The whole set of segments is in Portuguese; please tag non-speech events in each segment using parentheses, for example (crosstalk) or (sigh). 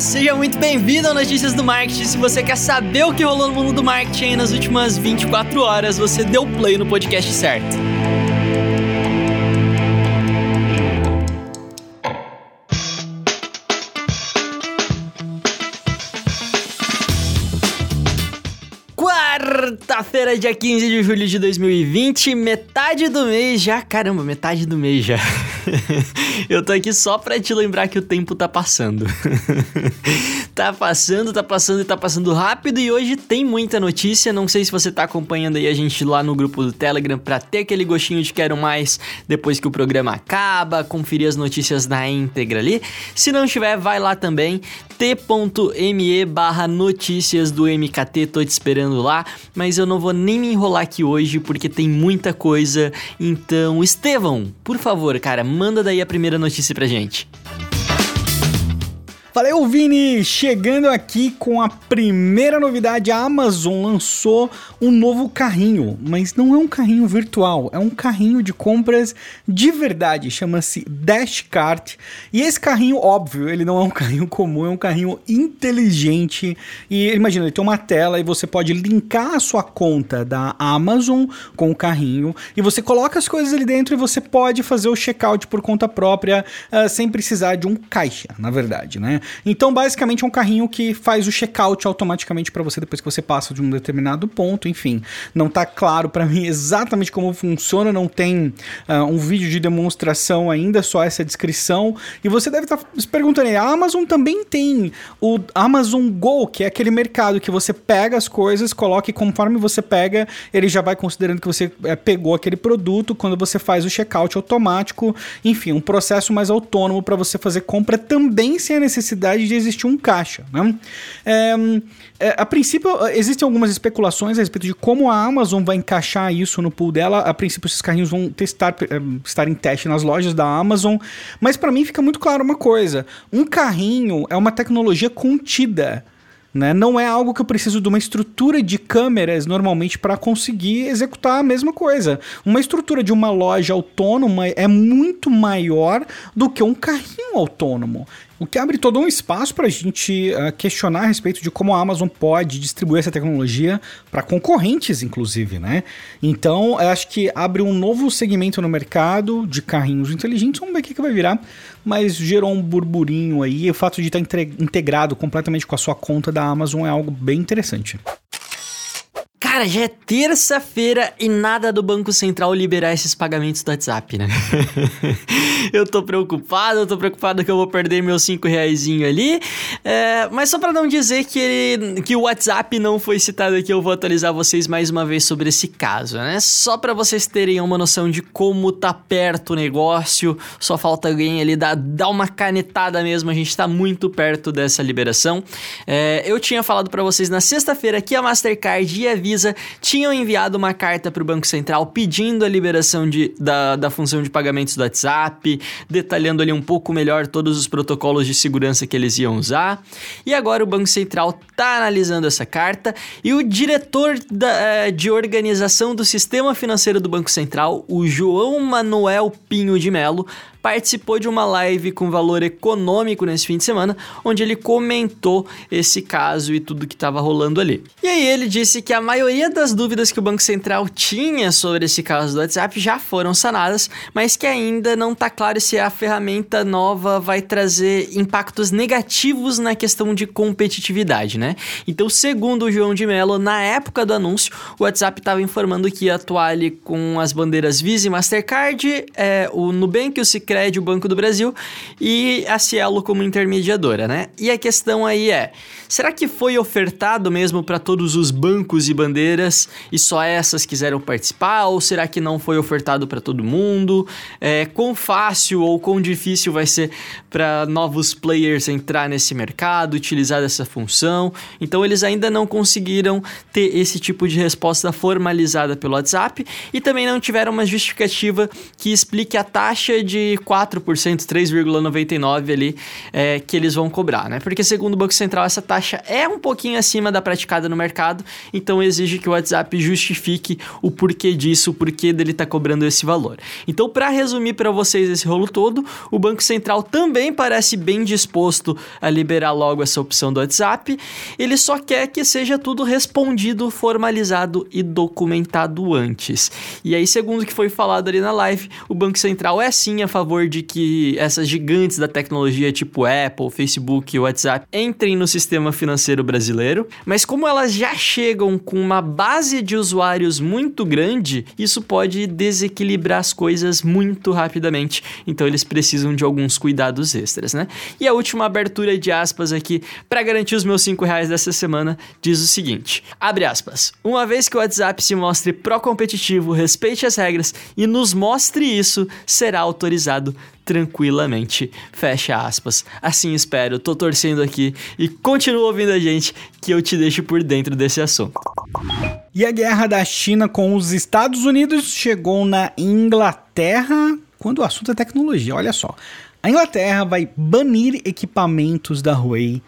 Seja muito bem-vindo ao Notícias do Marketing. Se você quer saber o que rolou no mundo do marketing nas últimas 24 horas, você deu play no podcast certo. Quarta-feira, dia 15 de julho de 2020, metade do mês já. Caramba, metade do mês já. (laughs) (laughs) Eu tô aqui só pra te lembrar que o tempo tá passando. (laughs) tá passando, tá passando e tá passando rápido e hoje tem muita notícia. Não sei se você tá acompanhando aí a gente lá no grupo do Telegram pra ter aquele gostinho de quero mais depois que o programa acaba, conferir as notícias na íntegra ali. Se não tiver, vai lá também, t.me barra notícias do MKT, tô te esperando lá, mas eu não vou nem me enrolar aqui hoje porque tem muita coisa. Então, Estevão, por favor, cara, manda daí a primeira notícia pra gente. Valeu, Vini! Chegando aqui com a primeira novidade, a Amazon lançou um novo carrinho, mas não é um carrinho virtual, é um carrinho de compras de verdade, chama-se Dashcart. E esse carrinho, óbvio, ele não é um carrinho comum, é um carrinho inteligente. E imagina, ele tem uma tela e você pode linkar a sua conta da Amazon com o carrinho e você coloca as coisas ali dentro e você pode fazer o checkout por conta própria uh, sem precisar de um caixa, na verdade, né? Então, basicamente, é um carrinho que faz o checkout automaticamente para você depois que você passa de um determinado ponto. Enfim, não tá claro para (laughs) mim exatamente como funciona, não tem uh, um vídeo de demonstração ainda, só essa descrição. E você deve estar tá se perguntando, a Amazon também tem o Amazon Go, que é aquele mercado que você pega as coisas, coloca e conforme você pega, ele já vai considerando que você é, pegou aquele produto quando você faz o checkout automático. Enfim, um processo mais autônomo para você fazer compra também sem a necessidade necessidade de existir um caixa. Né? É, é, a princípio, existem algumas especulações a respeito de como a Amazon vai encaixar isso no pool dela. A princípio, esses carrinhos vão testar, é, estar em teste nas lojas da Amazon. Mas para mim fica muito claro uma coisa: um carrinho é uma tecnologia contida. Né? Não é algo que eu preciso de uma estrutura de câmeras normalmente para conseguir executar a mesma coisa. Uma estrutura de uma loja autônoma é muito maior do que um carrinho autônomo. O que abre todo um espaço para a gente uh, questionar a respeito de como a Amazon pode distribuir essa tecnologia para concorrentes, inclusive, né? Então, acho que abre um novo segmento no mercado de carrinhos inteligentes. Vamos ver o que, que vai virar. Mas gerou um burburinho aí. O fato de estar tá integrado completamente com a sua conta da Amazon é algo bem interessante. Cara, já é terça-feira e nada do Banco Central liberar esses pagamentos do WhatsApp, né? (laughs) eu tô preocupado, eu tô preocupado que eu vou perder meus 5 reais ali. É, mas só para não dizer que, ele, que o WhatsApp não foi citado aqui, eu vou atualizar vocês mais uma vez sobre esse caso, né? Só para vocês terem uma noção de como tá perto o negócio, só falta alguém ali dar, dar uma canetada mesmo, a gente tá muito perto dessa liberação. É, eu tinha falado para vocês na sexta-feira que a Mastercard e a Visa Visa tinham enviado uma carta para o Banco Central pedindo a liberação de, da, da função de pagamentos do WhatsApp, detalhando ali um pouco melhor todos os protocolos de segurança que eles iam usar. E agora o Banco Central está analisando essa carta e o diretor da, eh, de organização do sistema financeiro do Banco Central, o João Manuel Pinho de Melo, participou de uma live com valor econômico nesse fim de semana, onde ele comentou esse caso e tudo que estava rolando ali. E aí ele disse que a maioria das dúvidas que o Banco Central tinha sobre esse caso do WhatsApp já foram sanadas, mas que ainda não está claro se a ferramenta nova vai trazer impactos negativos na questão de competitividade, né? Então, segundo o João de Mello, na época do anúncio, o WhatsApp estava informando que ia atuar ali com as bandeiras Visa e Mastercard, é, o Nubank o Sicredi, o Banco do Brasil, e a Cielo como intermediadora, né? E a questão aí é, será que foi ofertado mesmo para todos os bancos e bandeiras e só essas quiseram participar? Ou será que não foi ofertado para todo mundo? É, quão fácil ou quão difícil vai ser para novos players entrar nesse mercado, utilizar essa função? Então eles ainda não conseguiram ter esse tipo de resposta formalizada pelo WhatsApp e também não tiveram uma justificativa que explique a taxa de 4%, 3,99% ali é, que eles vão cobrar, né? Porque segundo o Banco Central, essa taxa é um pouquinho acima da praticada no mercado, então exige que o WhatsApp justifique o porquê disso, o porquê dele tá cobrando esse valor. Então, para resumir para vocês esse rolo todo, o Banco Central também parece bem disposto a liberar logo essa opção do WhatsApp, ele só quer que seja tudo respondido, formalizado e documentado antes. E aí, segundo o que foi falado ali na live, o Banco Central é sim a favor de que essas gigantes da tecnologia, tipo Apple, Facebook e WhatsApp, entrem no sistema financeiro brasileiro, mas como elas já chegam com uma base de usuários muito grande, isso pode desequilibrar as coisas muito rapidamente. Então eles precisam de alguns cuidados extras, né? E a última abertura de aspas aqui para garantir os meus 5 reais dessa semana diz o seguinte: abre aspas. Uma vez que o WhatsApp se mostre pró-competitivo, respeite as regras e nos mostre isso, será autorizado tranquilamente. Fecha aspas. Assim espero, tô torcendo aqui e continua ouvindo a gente que eu te deixo por dentro desse assunto. E a guerra da China com os Estados Unidos chegou na Inglaterra quando o assunto é tecnologia. Olha só. A Inglaterra vai banir equipamentos da Huawei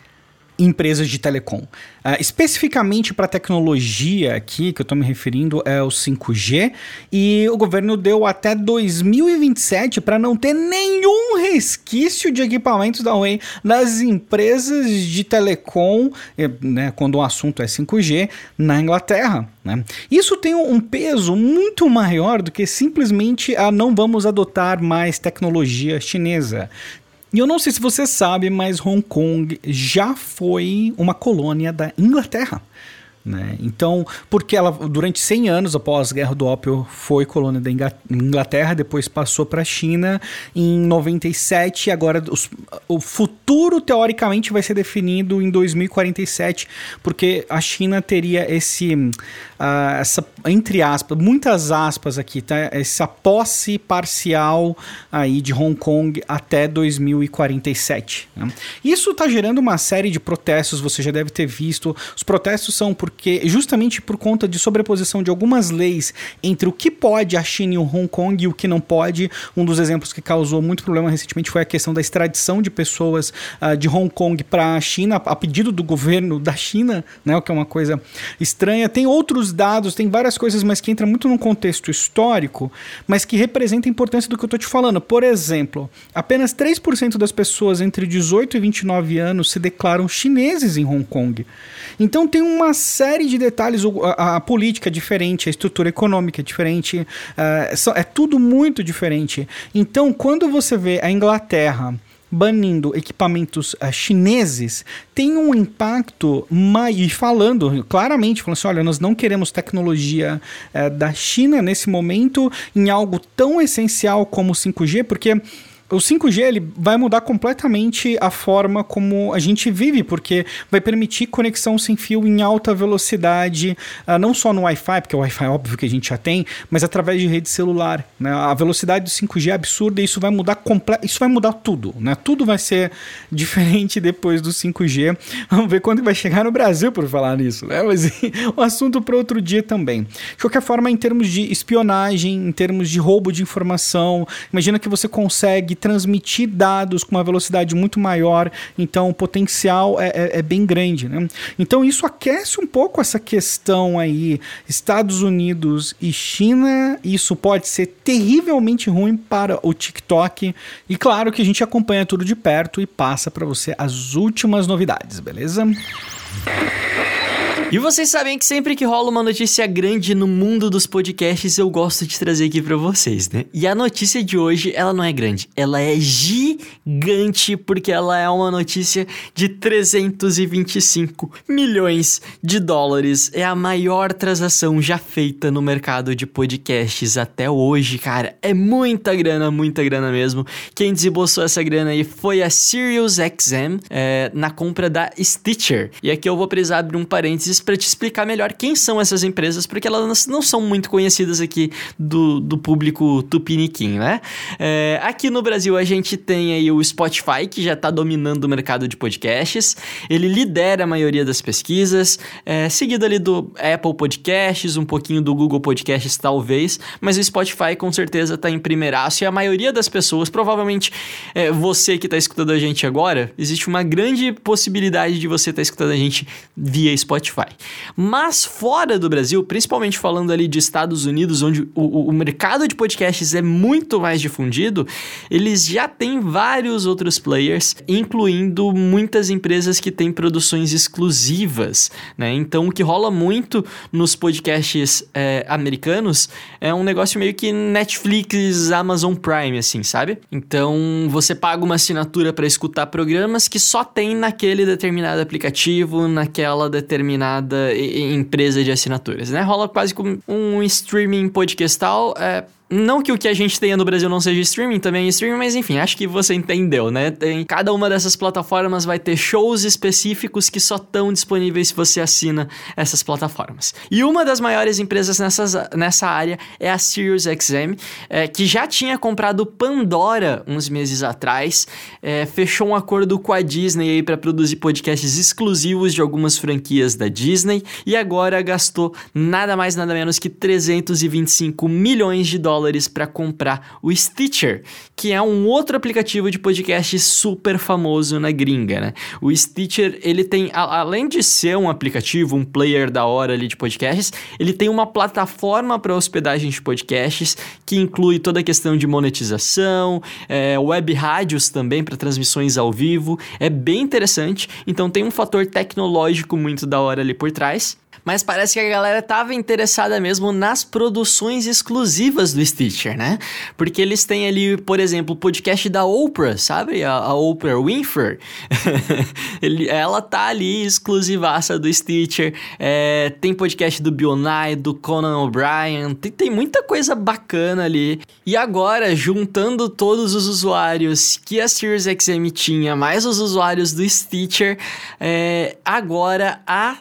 empresas de telecom. Uh, especificamente para tecnologia aqui, que eu estou me referindo, é o 5G, e o governo deu até 2027 para não ter nenhum resquício de equipamentos da Huawei nas empresas de telecom, eh, né, quando o assunto é 5G, na Inglaterra. Né? Isso tem um peso muito maior do que simplesmente a não vamos adotar mais tecnologia chinesa. E eu não sei se você sabe, mas Hong Kong já foi uma colônia da Inglaterra. Né? Então, porque ela durante 100 anos após a Guerra do Ópio foi colônia da Inglaterra, depois passou para a China em 97, agora os, o futuro teoricamente vai ser definido em 2047, porque a China teria esse uh, essa entre aspas, muitas aspas aqui, tá? Essa posse parcial aí de Hong Kong até 2047. Né? Isso está gerando uma série de protestos, você já deve ter visto. Os protestos são por porque justamente por conta de sobreposição de algumas leis entre o que pode a China e o Hong Kong e o que não pode, um dos exemplos que causou muito problema recentemente foi a questão da extradição de pessoas uh, de Hong Kong para a China a pedido do governo da China, né, o que é uma coisa estranha. Tem outros dados, tem várias coisas, mas que entra muito num contexto histórico, mas que representa a importância do que eu estou te falando. Por exemplo, apenas 3% das pessoas entre 18 e 29 anos se declaram chineses em Hong Kong. Então tem uma série de detalhes, a, a política é diferente, a estrutura econômica é diferente, uh, é tudo muito diferente. Então, quando você vê a Inglaterra banindo equipamentos uh, chineses tem um impacto e falando claramente falando assim olha nós não queremos tecnologia uh, da China nesse momento em algo tão essencial como o 5G porque o 5G ele vai mudar completamente a forma como a gente vive, porque vai permitir conexão sem fio em alta velocidade, uh, não só no Wi-Fi, porque o Wi-Fi é óbvio que a gente já tem, mas através de rede celular. Né? A velocidade do 5G é absurda e isso vai mudar isso vai mudar tudo. Né? Tudo vai ser (laughs) diferente depois do 5G. Vamos ver quando vai chegar no Brasil por falar nisso. Né? Mas (laughs) o assunto para outro dia também. De qualquer forma, em termos de espionagem, em termos de roubo de informação, imagina que você consegue transmitir dados com uma velocidade muito maior, então o potencial é, é, é bem grande. Né? Então isso aquece um pouco essa questão aí, Estados Unidos e China, isso pode ser terrivelmente ruim para o TikTok, e claro que a gente acompanha tudo de perto e passa para você as últimas novidades, beleza? E vocês sabem que sempre que rola uma notícia grande no mundo dos podcasts, eu gosto de trazer aqui para vocês, né? E a notícia de hoje, ela não é grande, ela é gigante porque ela é uma notícia de 325 milhões de dólares. É a maior transação já feita no mercado de podcasts até hoje, cara. É muita grana, muita grana mesmo. Quem desembolsou essa grana aí foi a SiriusXM é, na compra da Stitcher. E aqui eu vou precisar abrir um parênteses para te explicar melhor quem são essas empresas, porque elas não são muito conhecidas aqui do, do público tupiniquim, né? É, aqui no Brasil a gente tem aí o Spotify, que já está dominando o mercado de podcasts. Ele lidera a maioria das pesquisas, é, seguido ali do Apple Podcasts, um pouquinho do Google Podcasts talvez, mas o Spotify com certeza está em primeiraço e a maioria das pessoas, provavelmente é, você que está escutando a gente agora, existe uma grande possibilidade de você estar tá escutando a gente via Spotify. Mas fora do Brasil, principalmente falando ali de Estados Unidos, onde o, o mercado de podcasts é muito mais difundido, eles já têm vários outros players, incluindo muitas empresas que têm produções exclusivas, né? Então o que rola muito nos podcasts é, americanos é um negócio meio que Netflix, Amazon Prime, assim, sabe? Então você paga uma assinatura para escutar programas que só tem naquele determinado aplicativo, naquela determinada empresa de assinaturas, né? Rola quase como um streaming podcastal. É, não que o que a gente tenha no Brasil não seja streaming, também é streaming, mas enfim, acho que você entendeu, né? Tem, cada uma dessas plataformas vai ter shows específicos que só estão disponíveis se você assina essas plataformas. E uma das maiores empresas nessas, nessa área é a SiriusXM, é, que já tinha comprado Pandora uns meses atrás, é, fechou um acordo com a Disney aí para produzir podcasts exclusivos de algumas franquias da Disney e agora gastou nada mais nada menos que 325 milhões de dólares dólares para comprar o Stitcher, que é um outro aplicativo de podcast super famoso na gringa, né? O Stitcher, ele tem, a, além de ser um aplicativo, um player da hora ali de podcasts, ele tem uma plataforma para hospedagem de podcasts que inclui toda a questão de monetização, é, web rádios também para transmissões ao vivo. É bem interessante, então tem um fator tecnológico muito da hora ali por trás. Mas parece que a galera tava interessada mesmo nas produções exclusivas do Stitcher, né? Porque eles têm ali, por exemplo, o podcast da Oprah, sabe? A, a Oprah Winfrey. (laughs) Ele, ela tá ali exclusivaça do Stitcher. É, tem podcast do Bill Nye, do Conan O'Brien. Tem, tem muita coisa bacana ali. E agora, juntando todos os usuários que a SiriusXM tinha, mais os usuários do Stitcher, é, agora a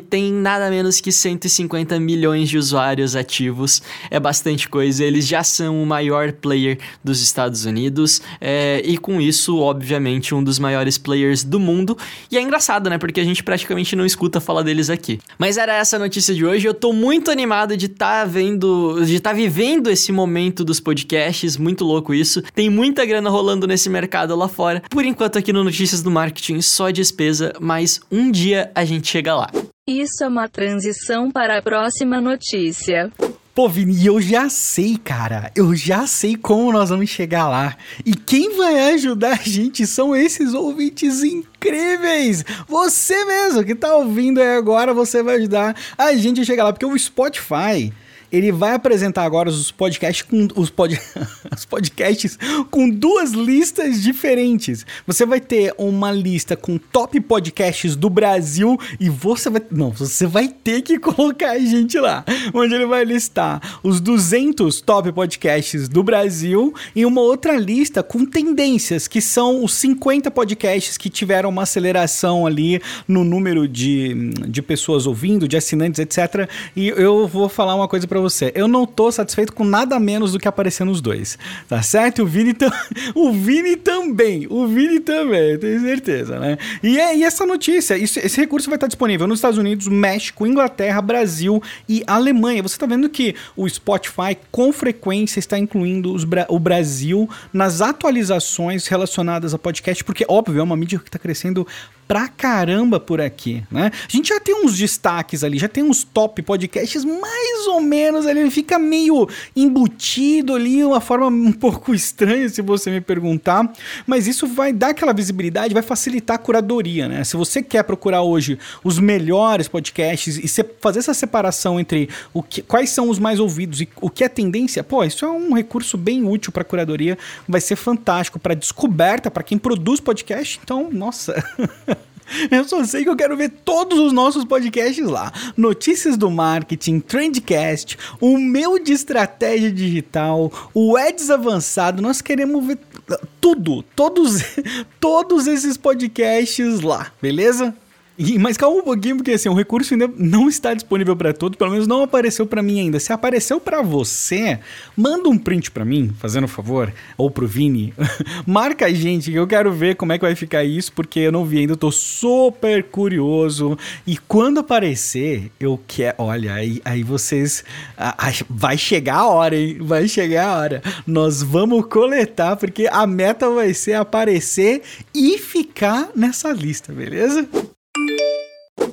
Tem nada menos que 150 milhões de usuários ativos. É bastante coisa. Eles já são o maior player dos Estados Unidos é, e com isso, obviamente, um dos maiores players do mundo. E é engraçado, né? Porque a gente praticamente não escuta falar deles aqui. Mas era essa a notícia de hoje. Eu tô muito animado de estar tá vendo, de estar tá vivendo esse momento dos podcasts. Muito louco isso. Tem muita grana rolando nesse mercado lá fora. Por enquanto, aqui no Notícias do Marketing, só despesa, mas um dia a gente chega lá. Isso é uma transição para a próxima notícia. Pô, Vini, eu já sei, cara. Eu já sei como nós vamos chegar lá. E quem vai ajudar a gente são esses ouvintes incríveis. Você mesmo que tá ouvindo aí agora, você vai ajudar a gente a chegar lá. Porque o Spotify ele vai apresentar agora os podcasts com os, pod, (laughs) os podcasts com duas listas diferentes. Você vai ter uma lista com top podcasts do Brasil e você vai não, você vai ter que (laughs) colocar a gente lá, onde ele vai listar os 200 top podcasts do Brasil e uma outra lista com tendências, que são os 50 podcasts que tiveram uma aceleração ali no número de, de pessoas ouvindo, de assinantes, etc. E eu vou falar uma coisa para você. Eu não tô satisfeito com nada menos do que aparecer nos dois. Tá certo? O Vini, (laughs) o Vini também. O Vini também, tenho certeza, né? E, é, e essa notícia, isso, esse recurso vai estar disponível nos Estados Unidos, México, Inglaterra, Brasil e Alemanha. Você tá vendo que o Spotify com frequência está incluindo os, o Brasil nas atualizações relacionadas a podcast, porque, óbvio, é uma mídia que está crescendo pra caramba por aqui, né? A gente já tem uns destaques ali, já tem uns top podcasts mais ou menos ali, fica meio embutido ali, uma forma um pouco estranha se você me perguntar, mas isso vai dar aquela visibilidade, vai facilitar a curadoria, né? Se você quer procurar hoje os melhores podcasts e fazer essa separação entre o que, quais são os mais ouvidos e o que é tendência, pô, isso é um recurso bem útil para curadoria, vai ser fantástico para descoberta para quem produz podcast. Então, nossa, (laughs) Eu só sei que eu quero ver todos os nossos podcasts lá. Notícias do marketing, Trendcast, o meu de estratégia digital, o Eds avançado. Nós queremos ver tudo, todos, (laughs) todos esses podcasts lá, beleza? E, mas calma um pouquinho, porque assim, o recurso ainda não está disponível para todos, pelo menos não apareceu para mim ainda. Se apareceu para você, manda um print para mim, fazendo um favor, ou pro Vini. (laughs) Marca a gente, que eu quero ver como é que vai ficar isso, porque eu não vi ainda, eu tô super curioso. E quando aparecer, eu quero. Olha, aí, aí vocês. A, a, vai chegar a hora, hein? Vai chegar a hora. Nós vamos coletar, porque a meta vai ser aparecer e ficar nessa lista, beleza?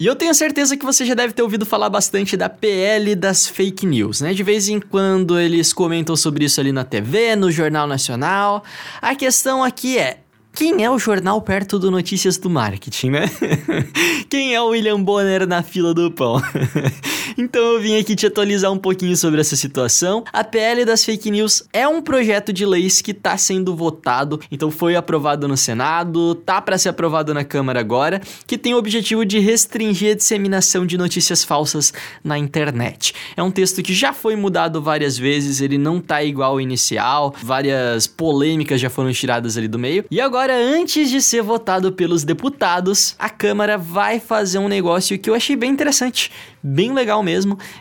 E eu tenho certeza que você já deve ter ouvido falar bastante da PL das fake news, né? De vez em quando eles comentam sobre isso ali na TV, no Jornal Nacional. A questão aqui é: quem é o jornal perto do Notícias do Marketing, né? (laughs) Quem é o William Bonner na fila do pão? (laughs) então eu vim aqui te atualizar um pouquinho sobre essa situação. A PL das fake news é um projeto de leis que está sendo votado, então foi aprovado no Senado, tá para ser aprovado na Câmara agora, que tem o objetivo de restringir a disseminação de notícias falsas na internet. É um texto que já foi mudado várias vezes, ele não tá igual ao inicial, várias polêmicas já foram tiradas ali do meio. E agora antes de ser votado pelos deputados, a Câmara vai fazer um negócio que eu achei bem interessante bem legal mesmo.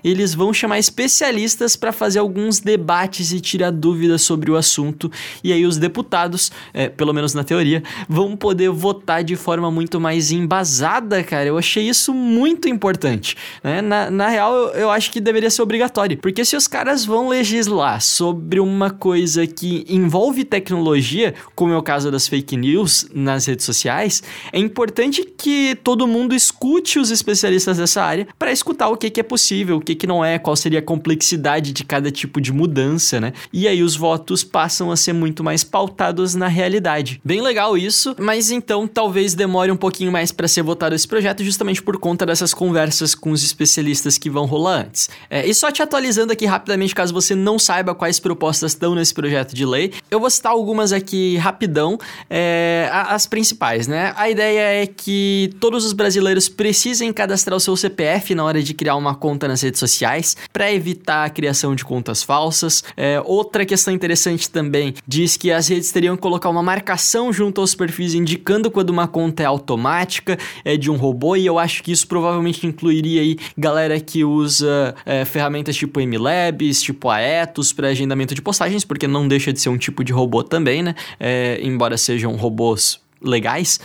Eles vão chamar especialistas para fazer alguns debates e tirar dúvidas sobre o assunto. E aí os deputados, é, pelo menos na teoria, vão poder votar de forma muito mais embasada, cara. Eu achei isso muito importante. Né? Na, na real, eu, eu acho que deveria ser obrigatório. Porque se os caras vão legislar sobre uma coisa que envolve tecnologia, como é o caso das fake news nas redes sociais, é importante que todo mundo escute os especialistas dessa área para escutar escutar o que, que é possível, o que, que não é, qual seria a complexidade de cada tipo de mudança, né? E aí os votos passam a ser muito mais pautados na realidade. Bem legal isso, mas então talvez demore um pouquinho mais para ser votado esse projeto, justamente por conta dessas conversas com os especialistas que vão rolar antes. É, e só te atualizando aqui rapidamente, caso você não saiba quais propostas estão nesse projeto de lei, eu vou citar algumas aqui rapidão, é, as principais, né? A ideia é que todos os brasileiros precisem cadastrar o seu CPF na hora de criar uma conta nas redes sociais para evitar a criação de contas falsas. É, outra questão interessante também diz que as redes teriam que colocar uma marcação junto aos perfis indicando quando uma conta é automática, é de um robô, e eu acho que isso provavelmente incluiria aí galera que usa é, ferramentas tipo MLabs, tipo Aetos para agendamento de postagens, porque não deixa de ser um tipo de robô também, né? É, embora sejam robôs legais,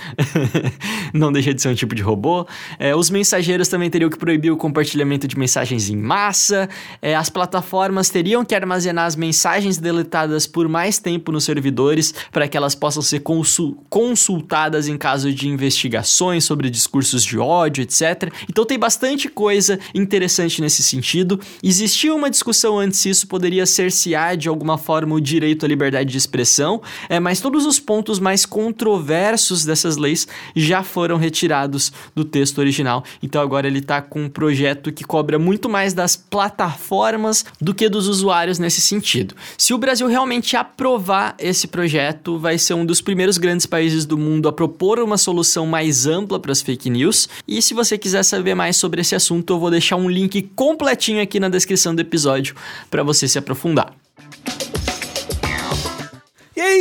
(laughs) não deixa de ser um tipo de robô. É, os mensageiros também teriam que proibir o compartilhamento de mensagens em massa. É, as plataformas teriam que armazenar as mensagens deletadas por mais tempo nos servidores para que elas possam ser consul consultadas em caso de investigações sobre discursos de ódio, etc. Então tem bastante coisa interessante nesse sentido. Existia uma discussão antes se isso poderia cercear de alguma forma o direito à liberdade de expressão, é, mas todos os pontos mais controversos diversos dessas leis já foram retirados do texto original. Então agora ele está com um projeto que cobra muito mais das plataformas do que dos usuários nesse sentido. Se o Brasil realmente aprovar esse projeto, vai ser um dos primeiros grandes países do mundo a propor uma solução mais ampla para as fake news. E se você quiser saber mais sobre esse assunto, eu vou deixar um link completinho aqui na descrição do episódio para você se aprofundar.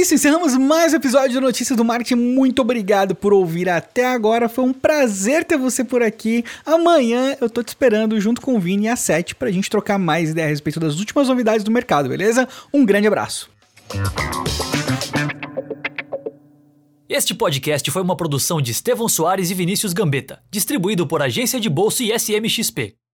E isso, encerramos mais um episódio do Notícias do Marketing. Muito obrigado por ouvir até agora. Foi um prazer ter você por aqui. Amanhã eu tô te esperando junto com o Vini às 7 pra gente trocar mais ideia a respeito das últimas novidades do mercado, beleza? Um grande abraço. Este podcast foi uma produção de Estevão Soares e Vinícius Gambetta, distribuído por Agência de Bolsa e SMXP.